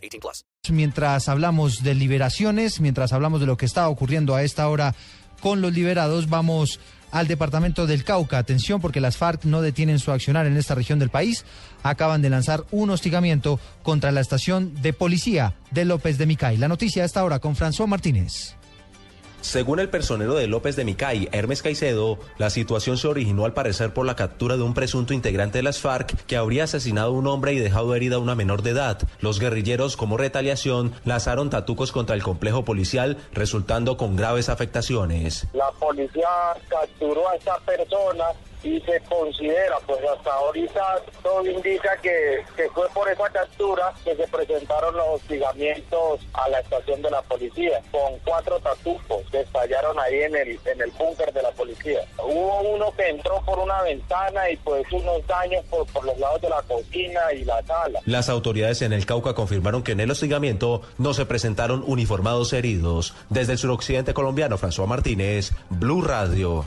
18 plus. Mientras hablamos de liberaciones, mientras hablamos de lo que está ocurriendo a esta hora con los liberados, vamos al departamento del Cauca. Atención porque las FARC no detienen su accionar en esta región del país. Acaban de lanzar un hostigamiento contra la estación de policía de López de Micay. La noticia a esta hora con François Martínez. Según el personero de López de Micay, Hermes Caicedo, la situación se originó al parecer por la captura de un presunto integrante de las FARC que habría asesinado a un hombre y dejado herida a una menor de edad. Los guerrilleros, como retaliación, lanzaron tatucos contra el complejo policial, resultando con graves afectaciones. La policía capturó a esta persona y se considera, pues hasta ahorita todo indica que, que fue por esa captura que se presentaron los hostigamientos a la estación de la policía, con cuatro tatucos que estallaron ahí en el, en el búnker de la policía. Hubo uno que entró por una ventana y pues unos daños por, por los lados de la cocina y la sala. Las autoridades en el Cauca confirmaron que en el hostigamiento no se presentaron uniformados heridos. Desde el suroccidente colombiano, François Martínez, Blue Radio.